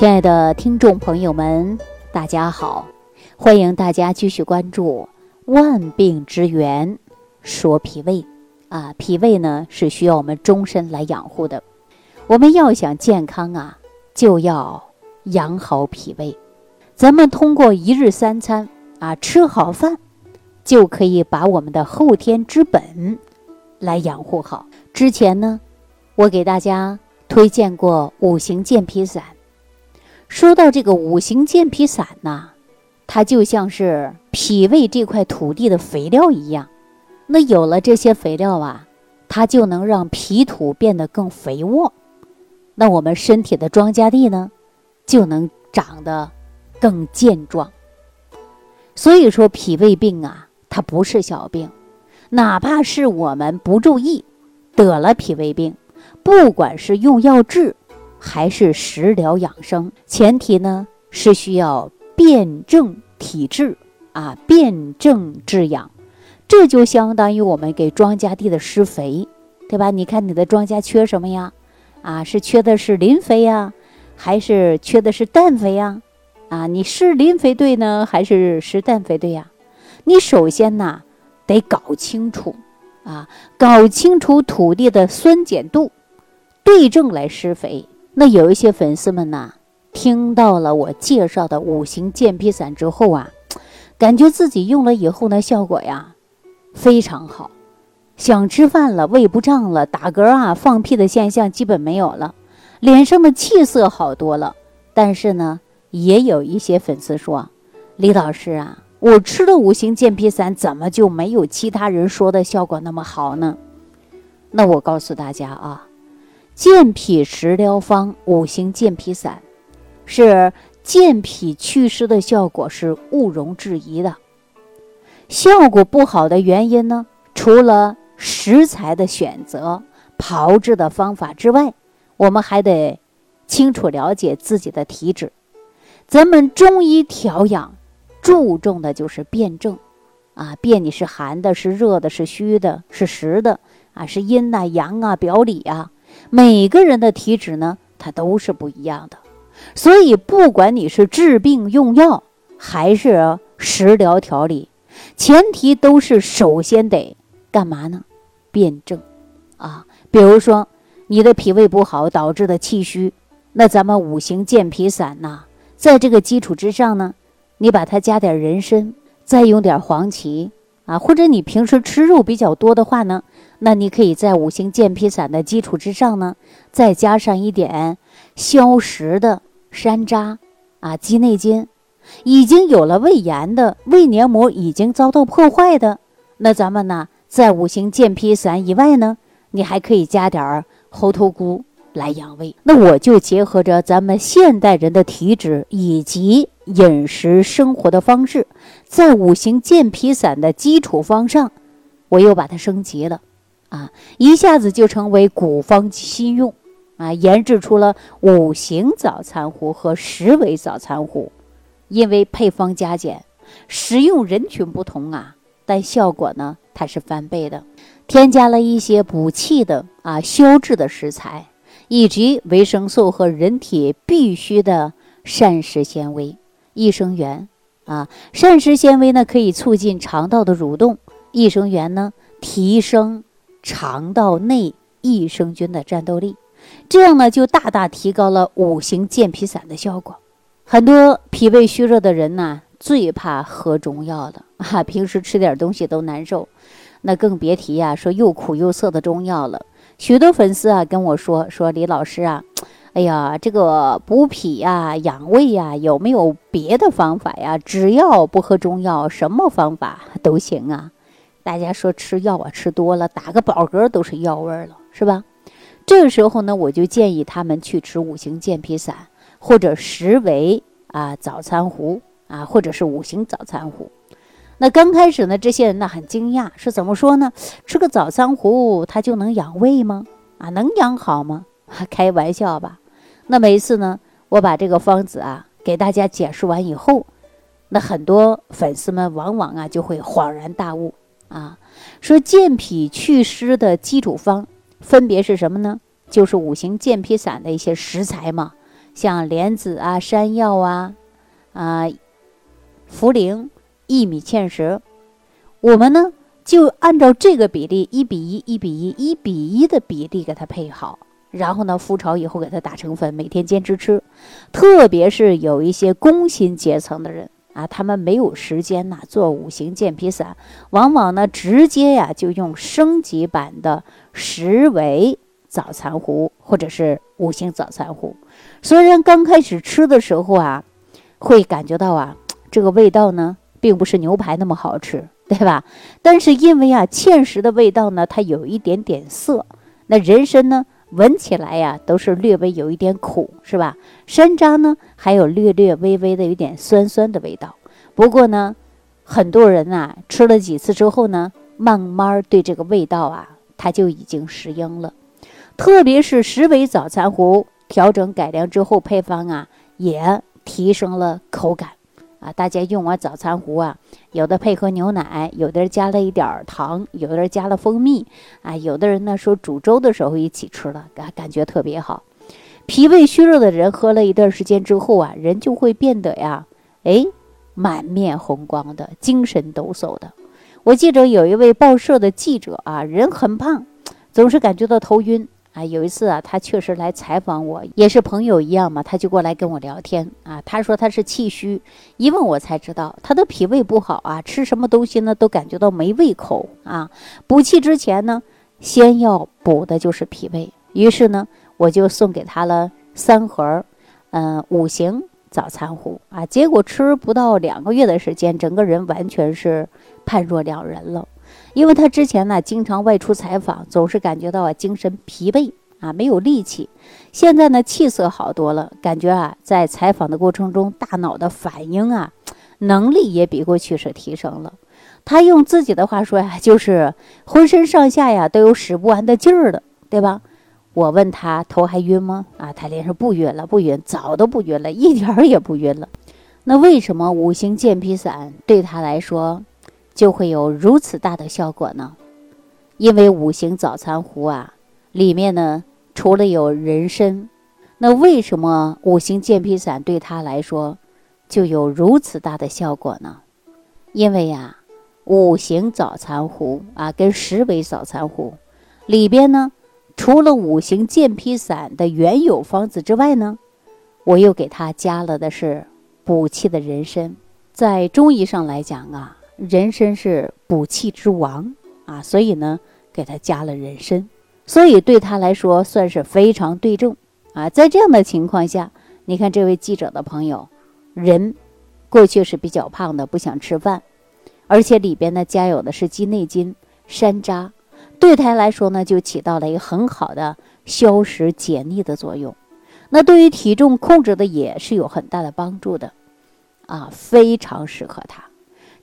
亲爱的听众朋友们，大家好，欢迎大家继续关注《万病之源说脾胃》啊，脾胃呢是需要我们终身来养护的。我们要想健康啊，就要养好脾胃。咱们通过一日三餐啊，吃好饭，就可以把我们的后天之本来养护好。之前呢，我给大家推荐过五行健脾散。说到这个五行健脾散呐，它就像是脾胃这块土地的肥料一样。那有了这些肥料啊，它就能让脾土变得更肥沃。那我们身体的庄稼地呢，就能长得更健壮。所以说，脾胃病啊，它不是小病，哪怕是我们不注意得了脾胃病，不管是用药治。还是食疗养生，前提呢是需要辨证体质啊，辨证治养，这就相当于我们给庄稼地的施肥，对吧？你看你的庄稼缺什么呀？啊，是缺的是磷肥呀，还是缺的是氮肥呀？啊，你施磷肥对呢，还是施氮肥对呀？你首先呢得搞清楚啊，搞清楚土地的酸碱度，对症来施肥。那有一些粉丝们呢，听到了我介绍的五行健脾散之后啊，感觉自己用了以后呢，效果呀非常好，想吃饭了，胃不胀了，打嗝啊、放屁的现象基本没有了，脸上的气色好多了。但是呢，也有一些粉丝说，李老师啊，我吃的五行健脾散怎么就没有其他人说的效果那么好呢？那我告诉大家啊。健脾食疗方五行健脾散，是健脾祛湿的效果是毋庸置疑的。效果不好的原因呢，除了食材的选择、炮制的方法之外，我们还得清楚了解自己的体质。咱们中医调养注重的就是辨证，啊，辨你是寒的、是热的、是虚的、是实的，啊，是阴呐、阳啊、表里啊。每个人的体质呢，它都是不一样的，所以不管你是治病用药还是食疗调理，前提都是首先得干嘛呢？辨证啊。比如说你的脾胃不好导致的气虚，那咱们五行健脾散呐，在这个基础之上呢，你把它加点人参，再用点黄芪啊，或者你平时吃肉比较多的话呢。那你可以在五行健脾散的基础之上呢，再加上一点消食的山楂啊、鸡内金，已经有了胃炎的胃黏膜已经遭到破坏的，那咱们呢，在五行健脾散以外呢，你还可以加点儿猴头菇来养胃。那我就结合着咱们现代人的体质以及饮食生活的方式，在五行健脾散的基础方上，我又把它升级了。啊，一下子就成为古方新用，啊，研制出了五行早餐壶和十味早餐壶，因为配方加减，使用人群不同啊，但效果呢，它是翻倍的。添加了一些补气的啊、消滞的食材，以及维生素和人体必需的膳食纤维、益生元啊。膳食纤维呢，可以促进肠道的蠕动；益生元呢，提升。肠道内益生菌的战斗力，这样呢就大大提高了五行健脾散的效果。很多脾胃虚弱的人呢，最怕喝中药了啊！平时吃点东西都难受，那更别提呀，说又苦又涩的中药了。许多粉丝啊跟我说说李老师啊，哎呀，这个补脾呀、养胃呀，有没有别的方法呀？只要不喝中药，什么方法 都行啊。大家说吃药啊，吃多了打个饱嗝都是药味儿了，是吧？这个时候呢，我就建议他们去吃五行健脾散，或者十味啊早餐糊啊，或者是五行早餐糊。那刚开始呢，这些人呢很惊讶，是怎么说呢？吃个早餐壶它就能养胃吗？啊，能养好吗？开玩笑吧。那每一次呢，我把这个方子啊给大家解释完以后，那很多粉丝们往往啊就会恍然大悟。啊，说健脾祛湿的基础方分别是什么呢？就是五行健脾散的一些食材嘛，像莲子啊、山药啊、啊茯苓、薏米、芡实，我们呢就按照这个比例，一比一、一比一、一比一的比例给它配好，然后呢复炒以后给它打成粉，每天坚持吃。特别是有一些工薪阶层的人啊，他们没有时间呐做五行健脾散，往往呢直接呀就用升级版的十维早餐糊或者是五行早餐糊。虽然刚开始吃的时候啊，会感觉到啊。这个味道呢，并不是牛排那么好吃，对吧？但是因为啊，芡实的味道呢，它有一点点涩。那人参呢，闻起来呀，都是略微有一点苦，是吧？山楂呢，还有略略微微的有点酸酸的味道。不过呢，很多人啊，吃了几次之后呢，慢慢对这个味道啊，他就已经适应了。特别是十味早餐糊调整改良之后，配方啊，也提升了口感。啊，大家用完早餐糊啊，有的配合牛奶，有的人加了一点糖，有的人加了蜂蜜，啊，有的人呢说煮粥的时候一起吃了，感感觉特别好。脾胃虚弱的人喝了一段时间之后啊，人就会变得呀，哎，满面红光的，精神抖擞的。我记着有一位报社的记者啊，人很胖，总是感觉到头晕。啊，有一次啊，他确实来采访我，也是朋友一样嘛，他就过来跟我聊天啊。他说他是气虚，一问我才知道他的脾胃不好啊，吃什么东西呢都感觉到没胃口啊。补气之前呢，先要补的就是脾胃。于是呢，我就送给他了三盒，嗯，五行早餐糊啊。结果吃不到两个月的时间，整个人完全是判若两人了。因为他之前呢，经常外出采访，总是感觉到啊精神疲惫啊，没有力气。现在呢，气色好多了，感觉啊，在采访的过程中，大脑的反应啊，能力也比过去是提升了。他用自己的话说呀，就是浑身上下呀都有使不完的劲儿了，对吧？我问他头还晕吗？啊，他连说不晕了，不晕，早都不晕了，一点儿也不晕了。那为什么五行健脾散对他来说？就会有如此大的效果呢？因为五行早餐糊啊，里面呢除了有人参，那为什么五行健脾散对他来说就有如此大的效果呢？因为呀，五行早餐糊啊，跟十味早餐糊里边呢，除了五行健脾散的原有方子之外呢，我又给他加了的是补气的人参。在中医上来讲啊。人参是补气之王啊，所以呢，给他加了人参，所以对他来说算是非常对症啊。在这样的情况下，你看这位记者的朋友，人过去是比较胖的，不想吃饭，而且里边呢加有的是鸡内金、山楂，对他来说呢就起到了一个很好的消食解腻的作用。那对于体重控制的也是有很大的帮助的啊，非常适合他。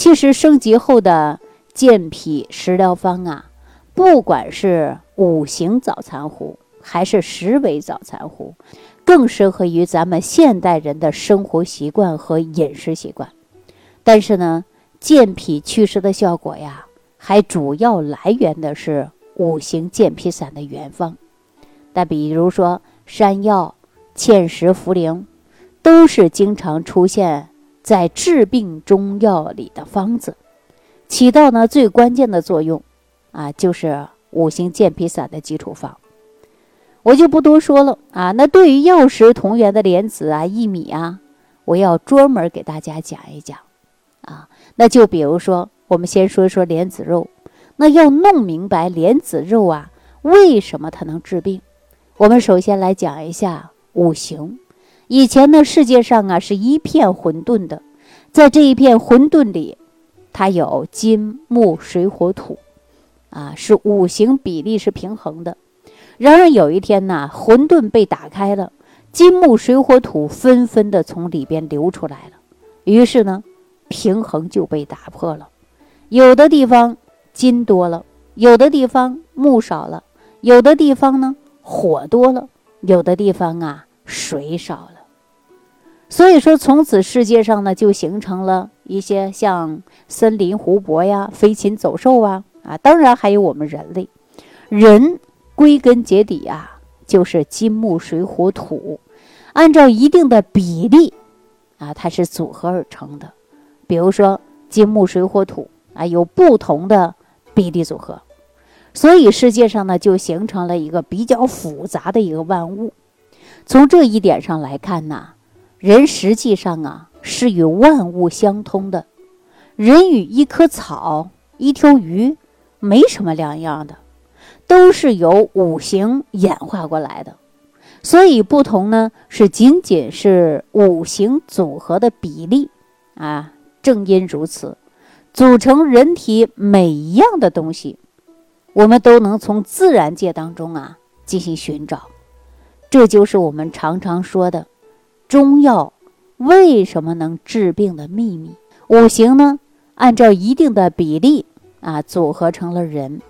其实升级后的健脾食疗方啊，不管是五行早餐糊还是十味早餐糊，更适合于咱们现代人的生活习惯和饮食习惯。但是呢，健脾祛湿的效果呀，还主要来源的是五行健脾散的原方。那比如说山药、芡实、茯苓，都是经常出现。在治病中药里的方子，起到呢最关键的作用，啊，就是五行健脾散的基础方。我就不多说了啊。那对于药食同源的莲子啊、薏米啊，我要专门给大家讲一讲啊。那就比如说，我们先说一说莲子肉。那要弄明白莲子肉啊，为什么它能治病？我们首先来讲一下五行。以前呢，世界上啊是一片混沌的，在这一片混沌里，它有金木水火土，啊，是五行比例是平衡的。然而有一天呢，混沌被打开了，金木水火土纷纷的从里边流出来了，于是呢，平衡就被打破了。有的地方金多了，有的地方木少了，有的地方呢火多了，有的地方啊水少了。所以说，从此世界上呢，就形成了一些像森林、湖泊呀、飞禽走兽啊，啊，当然还有我们人类。人归根结底啊，就是金木水火土，按照一定的比例啊，它是组合而成的。比如说金木水火土啊，有不同的比例组合，所以世界上呢就形成了一个比较复杂的一个万物。从这一点上来看呢，人实际上啊是与万物相通的，人与一棵草、一条鱼没什么两样的，都是由五行演化过来的。所以不同呢是仅仅是五行组合的比例啊。正因如此，组成人体每一样的东西，我们都能从自然界当中啊进行寻找。这就是我们常常说的中药为什么能治病的秘密。五行呢，按照一定的比例啊组合成了人，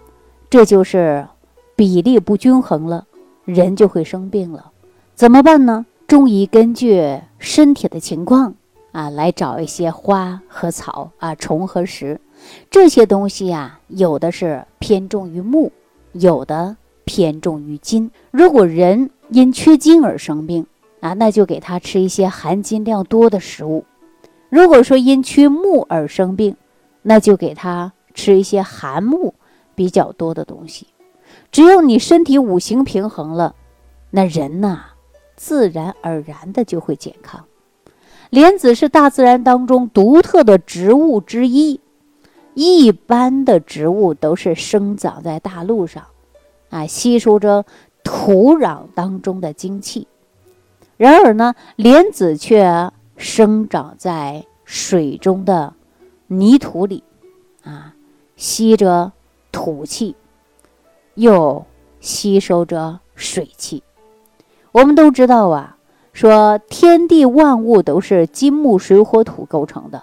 这就是比例不均衡了，人就会生病了。怎么办呢？中医根据身体的情况。啊，来找一些花和草啊，虫和石，这些东西啊，有的是偏重于木，有的偏重于金。如果人因缺金而生病啊，那就给他吃一些含金量多的食物；如果说因缺木而生病，那就给他吃一些含木比较多的东西。只要你身体五行平衡了，那人呐，自然而然的就会健康。莲子是大自然当中独特的植物之一，一般的植物都是生长在大陆上，啊，吸收着土壤当中的精气。然而呢，莲子却生长在水中的泥土里，啊，吸着土气，又吸收着水气。我们都知道啊。说天地万物都是金木水火土构成的，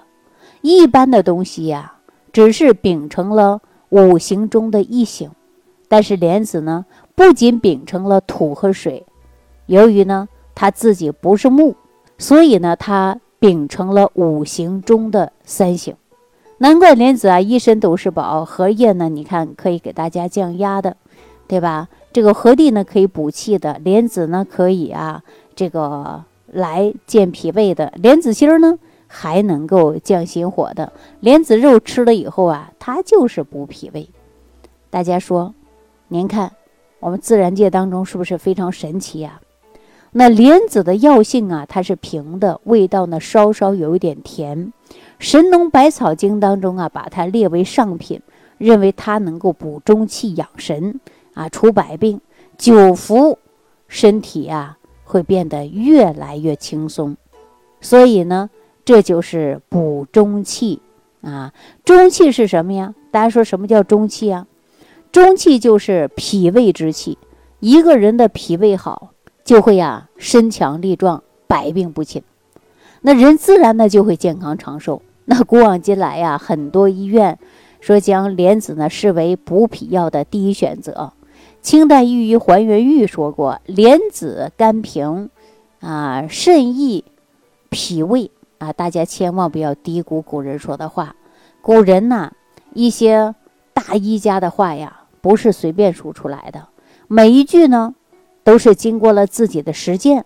一般的东西呀，只是秉承了五行中的一行，但是莲子呢，不仅秉承了土和水，由于呢它自己不是木，所以呢它秉承了五行中的三行，难怪莲子啊一身都是宝，荷叶呢你看可以给大家降压的，对吧？这个荷蒂呢可以补气的，莲子呢可以啊。这个来健脾胃的莲子心儿呢，还能够降心火的。莲子肉吃了以后啊，它就是补脾胃。大家说，您看我们自然界当中是不是非常神奇呀？那莲子的药性啊，它是平的，味道呢稍稍有一点甜。《神农百草经》当中啊，把它列为上品，认为它能够补中气、养神啊，除百病。久服身体啊。会变得越来越轻松，所以呢，这就是补中气啊。中气是什么呀？大家说什么叫中气啊？中气就是脾胃之气。一个人的脾胃好，就会呀身强力壮，百病不侵。那人自然呢就会健康长寿。那古往今来呀，很多医院说将莲子呢视为补脾药的第一选择。清代御医还元玉说过：“莲子甘平，啊，肾益，脾胃啊，大家千万不要低估古人说的话。古人呐，一些大医家的话呀，不是随便说出来的，每一句呢，都是经过了自己的实践。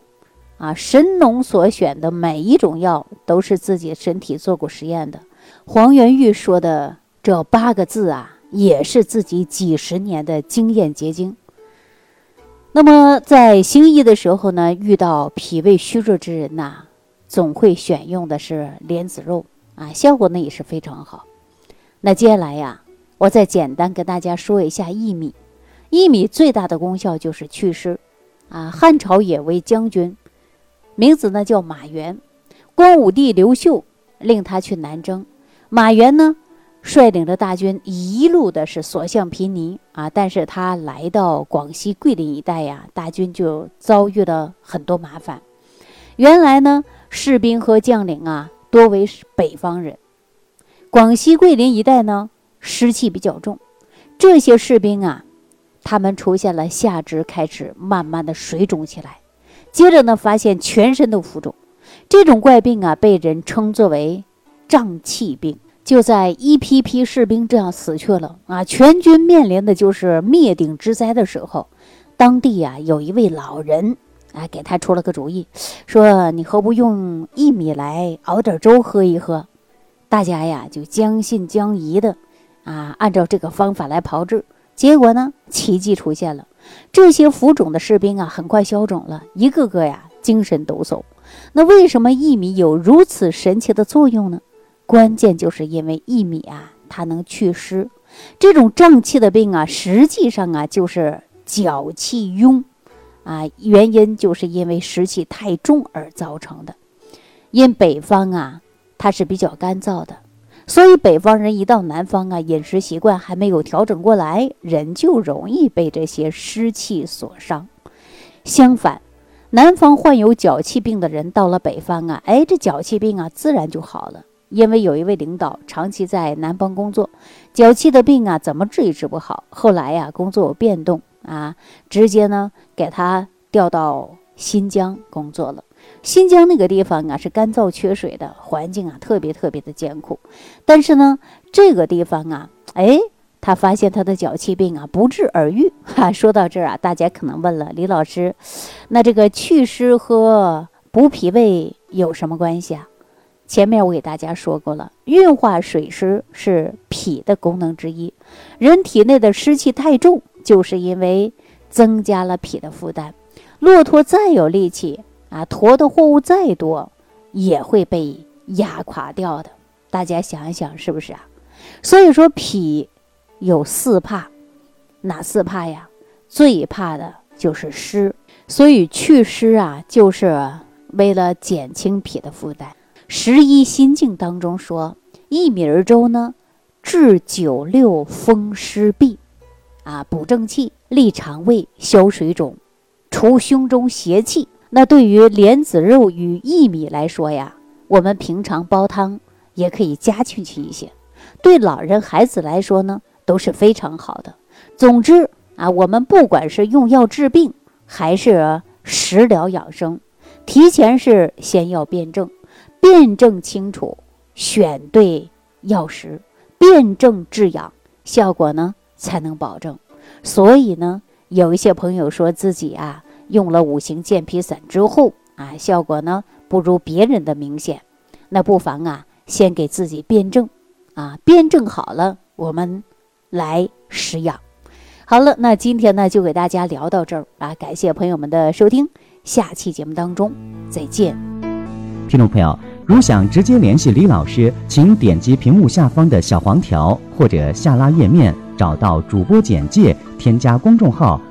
啊，神农所选的每一种药，都是自己身体做过实验的。黄元玉说的这八个字啊。”也是自己几十年的经验结晶。那么在行医的时候呢，遇到脾胃虚弱之人呐，总会选用的是莲子肉啊，效果呢也是非常好。那接下来呀，我再简单跟大家说一下薏米。薏米最大的功效就是祛湿啊。汉朝也为将军，名字呢叫马援。光武帝刘秀令他去南征，马援呢。率领着大军一路的是所向披靡啊！但是他来到广西桂林一带呀，大军就遭遇了很多麻烦。原来呢，士兵和将领啊多为北方人，广西桂林一带呢湿气比较重，这些士兵啊，他们出现了下肢开始慢慢的水肿起来，接着呢发现全身都浮肿，这种怪病啊被人称作为胀气病。就在一批批士兵这样死去了啊，全军面临的就是灭顶之灾的时候，当地啊有一位老人啊，给他出了个主意，说你何不用薏米来熬点粥喝一喝？大家呀就将信将疑的啊，按照这个方法来炮制，结果呢，奇迹出现了，这些浮肿的士兵啊，很快消肿了，一个个呀精神抖擞。那为什么薏米有如此神奇的作用呢？关键就是因为薏米啊，它能祛湿。这种胀气的病啊，实际上啊就是脚气壅，啊，原因就是因为湿气太重而造成的。因北方啊，它是比较干燥的，所以北方人一到南方啊，饮食习惯还没有调整过来，人就容易被这些湿气所伤。相反，南方患有脚气病的人到了北方啊，哎，这脚气病啊自然就好了。因为有一位领导长期在南方工作，脚气的病啊怎么治也治不好。后来呀，工作有变动啊，直接呢给他调到新疆工作了。新疆那个地方啊是干燥缺水的环境啊，特别特别的艰苦。但是呢，这个地方啊，哎，他发现他的脚气病啊不治而愈。哈，说到这儿啊，大家可能问了，李老师，那这个祛湿和补脾胃有什么关系啊？前面我给大家说过了，运化水湿是脾的功能之一。人体内的湿气太重，就是因为增加了脾的负担。骆驼再有力气啊，驮的货物再多，也会被压垮掉的。大家想一想，是不是啊？所以说脾有四怕，哪四怕呀？最怕的就是湿，所以祛湿啊，就是为了减轻脾的负担。十一心境当中说，薏米儿粥呢，治九六风湿痹，啊，补正气，利肠胃，消水肿，除胸中邪气。那对于莲子肉与薏米来说呀，我们平常煲汤也可以加进去一些。对老人孩子来说呢，都是非常好的。总之啊，我们不管是用药治病，还是食疗养生，提前是先要辩证。辩证清楚，选对药食，辩证治养，效果呢才能保证。所以呢，有一些朋友说自己啊用了五行健脾散之后啊，效果呢不如别人的明显。那不妨啊先给自己辩证，啊辩证好了，我们来食养。好了，那今天呢就给大家聊到这儿啊，感谢朋友们的收听，下期节目当中再见，听众朋友。如想直接联系李老师，请点击屏幕下方的小黄条，或者下拉页面找到主播简介，添加公众号“